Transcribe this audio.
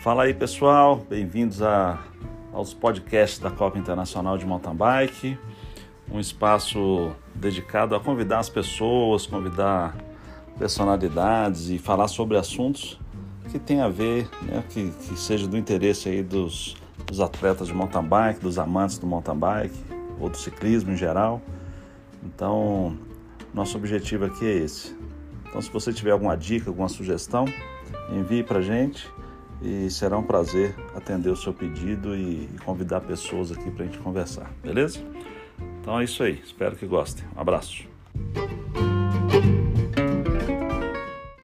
Fala aí pessoal, bem-vindos a, aos podcasts da Copa Internacional de Mountain Bike, um espaço dedicado a convidar as pessoas, convidar personalidades e falar sobre assuntos que tem a ver, né, que, que seja do interesse aí dos, dos atletas de mountain bike, dos amantes do mountain bike ou do ciclismo em geral. Então, nosso objetivo aqui é esse. Então, se você tiver alguma dica, alguma sugestão, envie para gente e será um prazer atender o seu pedido e, convidar pessoas aqui para a gente conversar, beleza? Então é isso aí, espero que gostem. Um abraço.